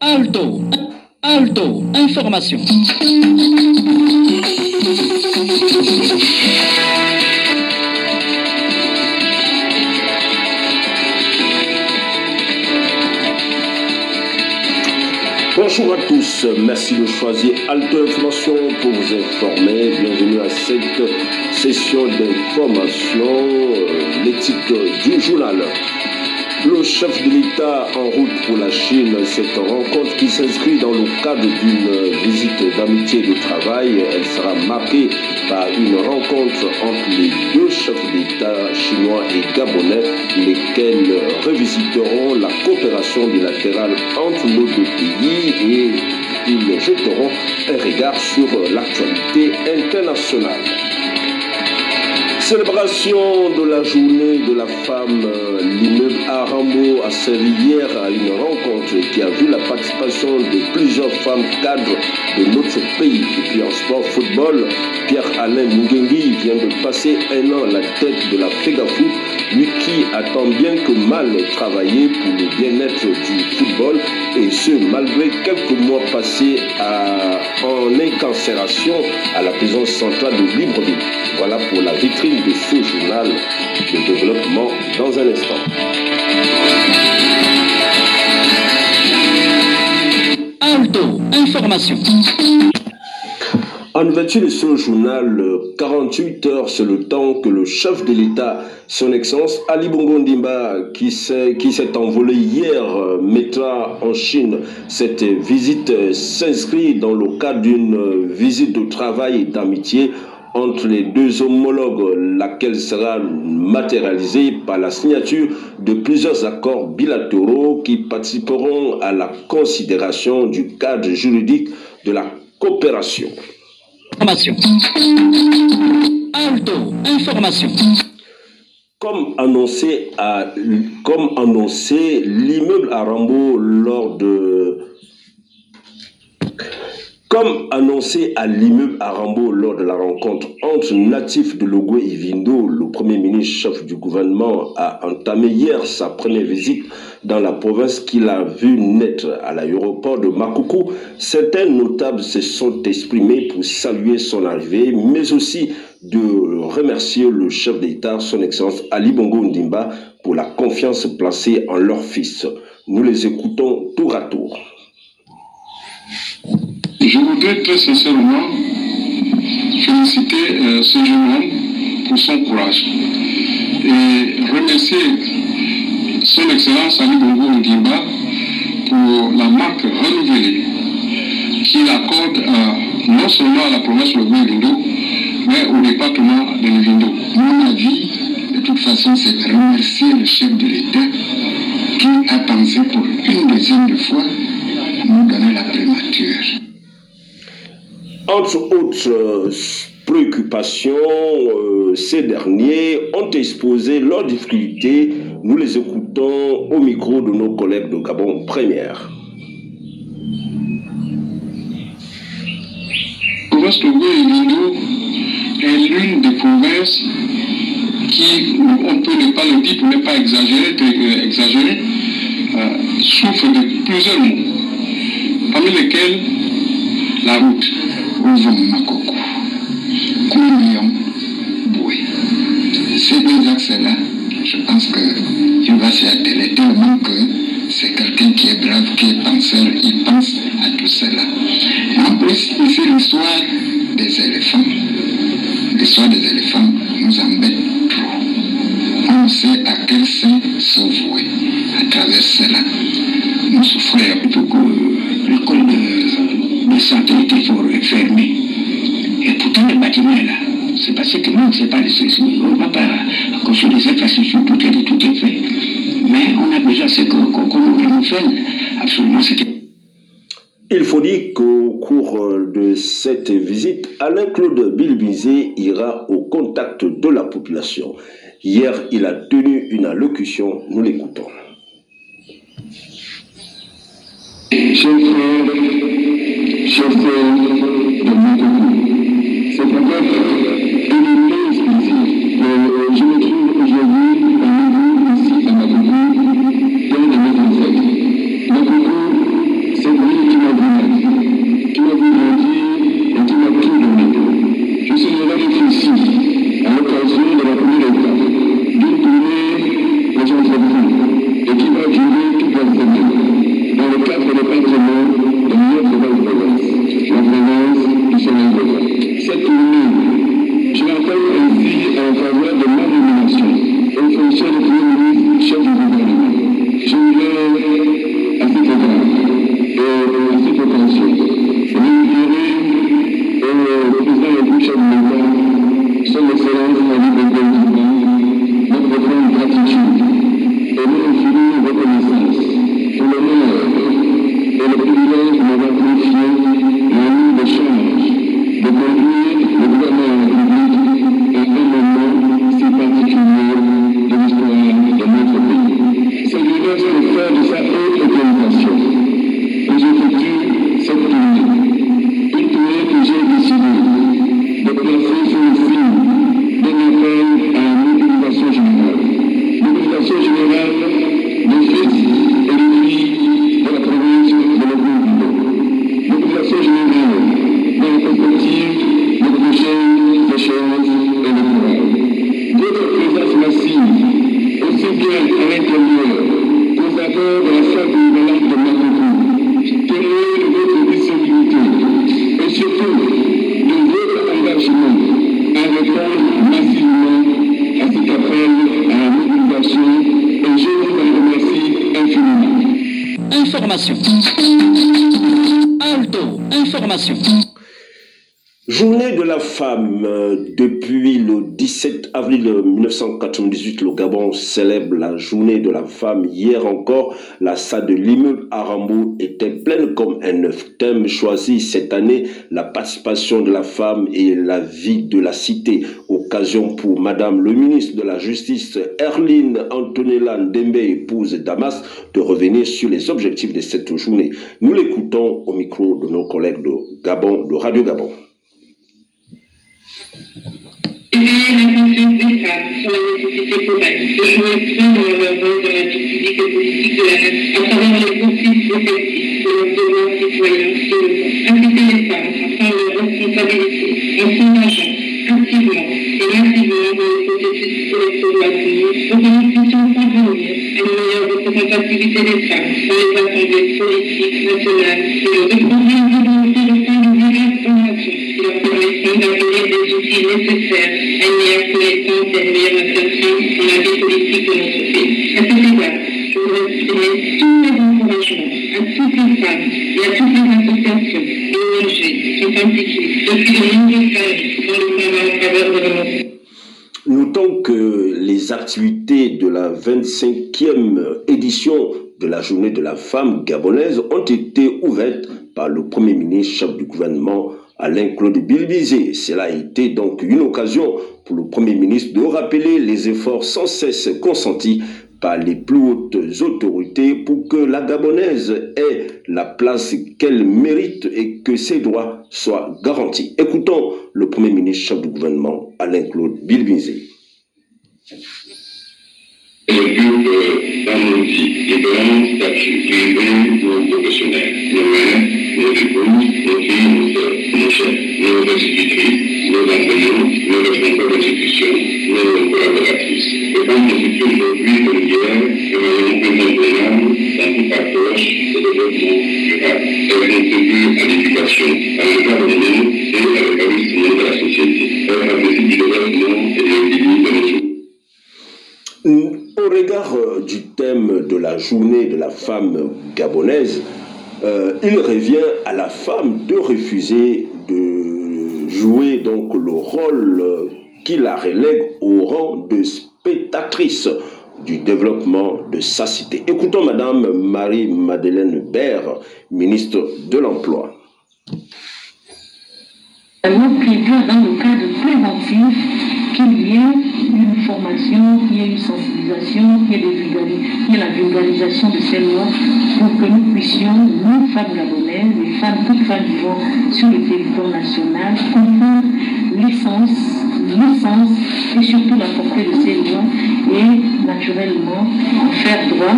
Alto, Alto, information. Bonjour à tous, merci de choisir Alto Information pour vous informer. Bienvenue à cette session d'information, euh, titres du journal. Le chef de l'État en route pour la Chine, cette rencontre qui s'inscrit dans le cadre d'une visite d'amitié de travail, elle sera marquée par une rencontre entre les deux chefs d'État chinois et gabonais, lesquels revisiteront la coopération bilatérale entre nos deux pays et ils jeteront un regard sur l'actualité internationale. Célébration de la journée de la femme, l'immeuble Arambo a servi hier à une rencontre qui a vu la participation de plusieurs femmes cadres de notre pays. Et puis en sport football, Pierre-Alain Mungengi vient de passer un an à la tête de la FEGAFou, lui qui attend bien que mal travaillé pour le bien-être du football, et ce malgré quelques mois passés à, en incarcération à la prison centrale de Libreville. Voilà pour la vitrine de ce journal de développement dans un instant. Information. En ouverture de ce journal, 48 heures, c'est le temps que le chef de l'État, son Excellence Ali Bongo Ndimba, qui s'est envolé hier, mettra en Chine. Cette visite s'inscrit dans le cadre d'une visite de travail et d'amitié entre les deux homologues, laquelle sera matérialisée par la signature de plusieurs accords bilatéraux qui participeront à la considération du cadre juridique de la coopération. Information. Alto, information. Comme annoncé, à, comme annoncé l'immeuble à Rambo lors de comme annoncé à l'immeuble Arambo lors de la rencontre entre natifs de Logwe et Vindo, le premier ministre chef du gouvernement a entamé hier sa première visite dans la province qu'il a vu naître à l'aéroport de Makoukou. Certains notables se sont exprimés pour saluer son arrivée, mais aussi de remercier le chef d'État, son Excellence Ali Bongo Ndimba, pour la confiance placée en leur fils. Nous les écoutons tour à tour. Je voudrais très sincèrement féliciter euh, ce jeune homme pour son courage et remercier son Excellence Ali Bongo Ndimba pour la marque renouvelée qu'il accorde euh, non seulement à la province de Vindo, mais au département de Vindo. Mon avis, de toute façon, c'est de remercier le chef de l'État qui a pensé pour une deuxième fois nous donner la primature. Entre autres euh, préoccupations, euh, ces derniers ont exposé leurs difficultés. Nous les écoutons au micro de nos collègues de Gabon Première. province Togo et Lindo est l'une des provinces qui, on peut ne pas le dire pour ne pas exagérer, euh, exagérer souffre de plusieurs maux, parmi lesquels la route. Ouvre Makoko, Kounion, Boué. Ces deux axes-là, je pense qu'il va s'y atteler tellement que c'est quelqu'un qui est brave, qui est penseur, il pense à tout cela. En plus, ici, l'histoire des éléphants, l'histoire des éléphants nous embête trop. On sait à quel sein se vouer à travers cela. Nous souffrons que l'école de, de santé là. C'est parce que nous, c'est pas les On ne va pas construire des infrastructures, tout est, tout est fait. Mais on a besoin, c'est qu'on qu qu nous fait absolument ce Il faut dire qu'au cours de cette visite, Alain-Claude Bilbizé ira au contact de la population. Hier, il a tenu une allocution. Nous l'écoutons. Journée de la femme. Depuis le 17 avril 1998, le Gabon célèbre la journée de la femme. Hier encore, la salle de l'immeuble Arambo était pleine comme un œuf. Thème choisi cette année, la participation de la femme et la vie de la cité. Occasion pour Madame le ministre de la Justice, Erline Antonella Ndembe, épouse Damas, de revenir sur les objectifs de cette journée. Nous l'écoutons au micro de nos collègues de Gabon, de Radio Gabon. Éveiller la conscience des sur de la vie et politique de la toutes. Notons que les activités de la 25e édition de la journée de la femme gabonaise ont été ouvertes par le Premier ministre, chef du gouvernement, Alain-Claude Bilbizé. Cela a été donc une occasion pour le Premier ministre de rappeler les efforts sans cesse consentis par les plus hautes autorités pour que la Gabonaise ait la place qu'elle mérite et que ses droits soient garantis. Écoutons le Premier ministre chef du gouvernement, Alain-Claude Bilbizé. Occupe dans nos vies professionnels. Nos mères, nos épouses, nos filles, nos sœurs, nos chefs, nos institutrices, nos enseignants, nos responsables d'institutions, nos collaboratrices. Les femmes constituent aujourd'hui comme hier un maillon incontournable dans toute approche de développement durable. Elles contribuent à l'éducation, à l'encadrement et à l'épanouissement de la société. Elles participent du développement et de l'équilibre de nos Euh, du thème de la journée de la femme gabonaise, euh, il revient à la femme de refuser de jouer donc le rôle euh, qui la relègue au rang de spectatrice du développement de sa cité. Écoutons Madame Marie-Madeleine Baird, ministre de l'Emploi. Nous dans le cadre préventif qu'il y ait formation, qu'il y ait une sensibilisation, qu'il y ait, des vulgari- qu'il y ait la vulgarisation de ces lois pour que nous puissions, nous, femmes gabonaises, les femmes, toutes femmes vivant sur le territoire national, comprendre l'essence, l'essence et surtout la portée de ces lois et naturellement en faire droit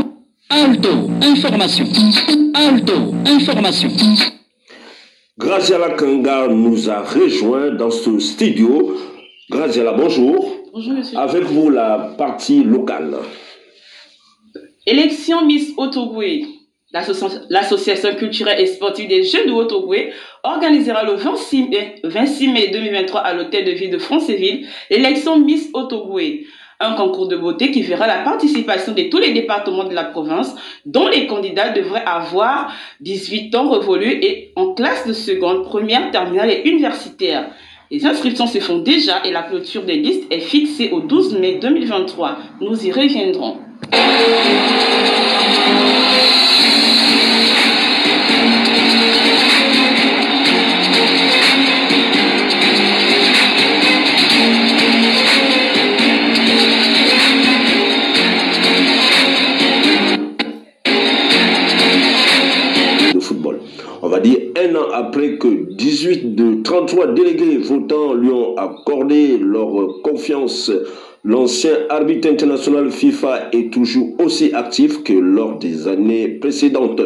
Alto, information. Alto, information. Graziala Kanga nous a rejoint dans ce studio. Graziala, bonjour. Bonjour monsieur. Avec vous, la partie locale. Élection Miss Otogoué. L'asso- L'association culturelle et sportive des jeunes de Otogoué organisera le 26 mai, 26 mai 2023 à l'hôtel de ville de Franceville l'élection Miss Otogoué. Un concours de beauté qui verra la participation de tous les départements de la province, dont les candidats devraient avoir 18 ans révolus et en classe de seconde, première, terminale et universitaire. Les inscriptions se font déjà et la clôture des listes est fixée au 12 mai 2023. Nous y reviendrons. un an après que 18 de 33 délégués votants lui ont accordé leur confiance, l'ancien arbitre international FIFA est toujours aussi actif que lors des années précédentes.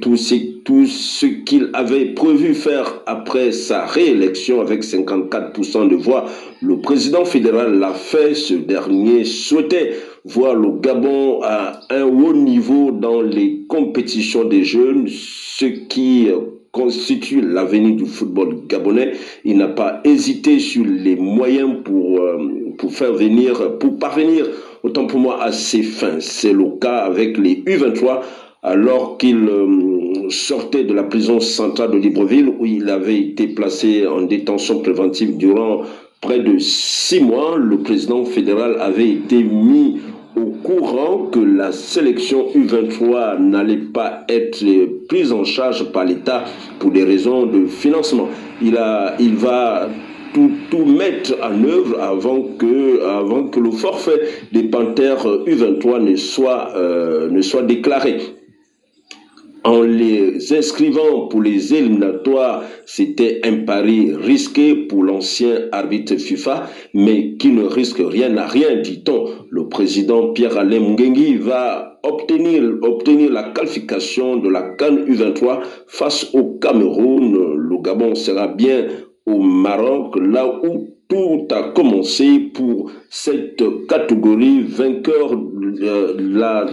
Tout ce, tout ce qu'il avait prévu faire après sa réélection avec 54% de voix, le président fédéral l'a fait. Ce dernier souhaitait voir le Gabon à un haut niveau dans les compétitions des jeunes, ce qui constitue l'avenir du football gabonais. Il n'a pas hésité sur les moyens pour, euh, pour faire venir, pour parvenir, autant pour moi, à ses fins. C'est le cas avec les U23 alors qu'il euh, sortait de la prison centrale de Libreville où il avait été placé en détention préventive durant près de six mois. Le président fédéral avait été mis au courant que la sélection U23 n'allait pas être prise en charge par l'État pour des raisons de financement. Il, a, il va tout, tout, mettre en œuvre avant que, avant que le forfait des Panthères U23 ne soit, euh, ne soit déclaré en les inscrivant pour les éliminatoires, c'était un pari risqué pour l'ancien arbitre FIFA, mais qui ne risque rien à rien, dit-on. Le président Pierre-Alain Mungengui va obtenir, obtenir la qualification de la Cannes U23 face au Cameroun. Le Gabon sera bien au Maroc, là où tout a commencé pour cette catégorie vainqueur de la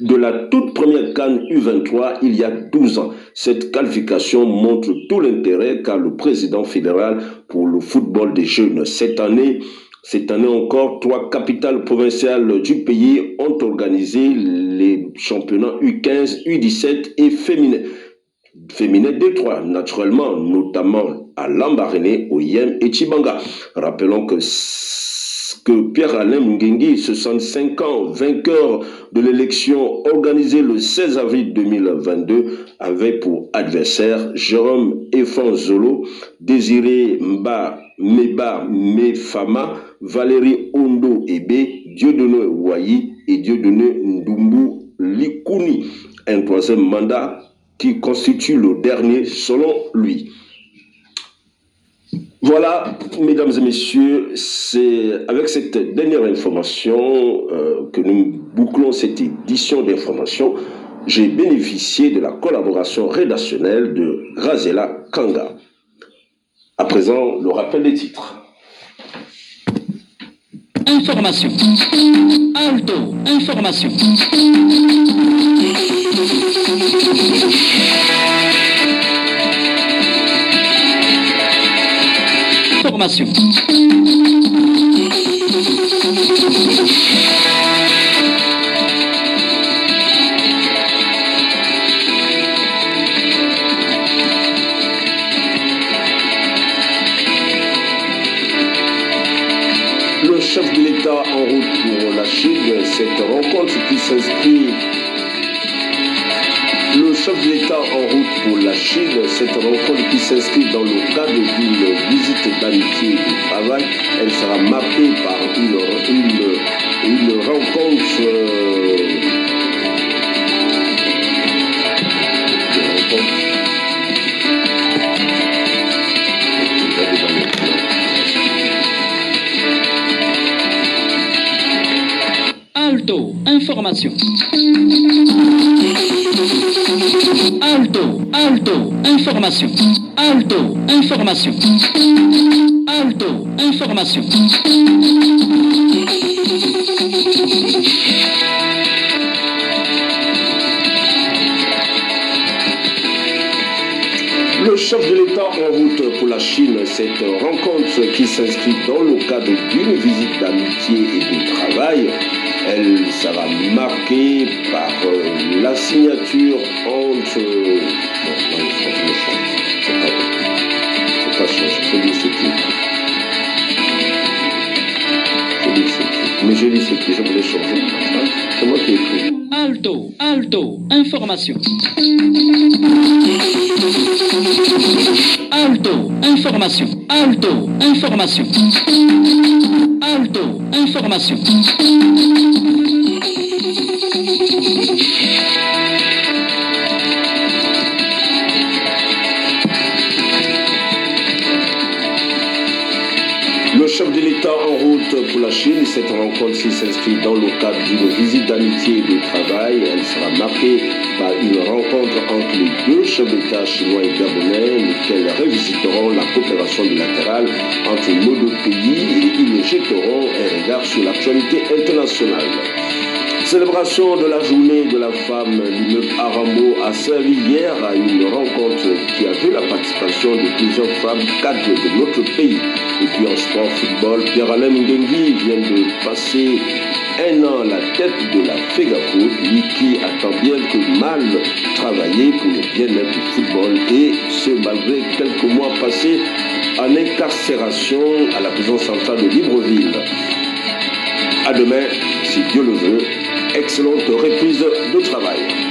de la toute première Cannes U23 il y a 12 ans. Cette qualification montre tout l'intérêt qu'a le président fédéral pour le football des jeunes. Cette année, cette année encore, trois capitales provinciales du pays ont organisé les championnats U15, U17 et féminins. Féminin Détroit, naturellement, notamment à Lambaréné, au Yem et Chibanga. Rappelons que que Pierre-Alain Mungengui, 65 ans, vainqueur de l'élection organisée le 16 avril 2022, avait pour adversaire Jérôme Zolo, Désiré Mba Meba Mefama, Valérie Ondo Ebe, Dieudonné Wayi et Dieudonné Ndumbu Likuni. Un troisième mandat qui constitue le dernier selon lui. Voilà, mesdames et messieurs, c'est avec cette dernière information euh, que nous bouclons cette édition d'information. J'ai bénéficié de la collaboration rédactionnelle de Razela Kanga. À présent, le rappel des titres. Information. Alto. Information. Le chef de l'État en route pour la Chine, cette rencontre qui s'inscrit chef de l'État en route pour la Chine, cette rencontre qui s'inscrit dans le cadre d'une visite d'amitié et de travail, elle sera marquée par une, une, une rencontre. euh, une rencontre- Alto. Information. Alto. Alto. Information. Alto. Information. Alto. Information. Le chef de l'État en route pour la Chine, cette rencontre qui s'inscrit dans le cadre d'une visite d'amitié et de travail, elle sera marquée par euh, la signature entre... Non, non, change. C'est pas, c'est pas changer, je lis ce qui. Je lis ce qui. Mais je lis ce qui, je voulais changer. C'est moi qui ai écrit. Alto, Alto, information. Alto, information. Alto, information. Alto, information. De travail. Elle sera marquée par une rencontre entre les deux chefs d'État chinois et gabonais, lesquels revisiteront la coopération bilatérale entre nos deux pays et ils jetteront un regard sur l'actualité internationale. Célébration de la journée de la femme, l'immeuble Arambo a servi hier à une rencontre qui a vu la participation de plusieurs femmes cadres de notre pays. Et puis en sport football, Pierre-Alain Ndengi vient de passer un an à la tête de la FEGAFO, lui qui a tant bien que mal travaillé pour le bien-être du football et ce malgré quelques mois passés en incarcération à la prison centrale de Libreville. À demain, si Dieu le veut, excellente reprise de travail.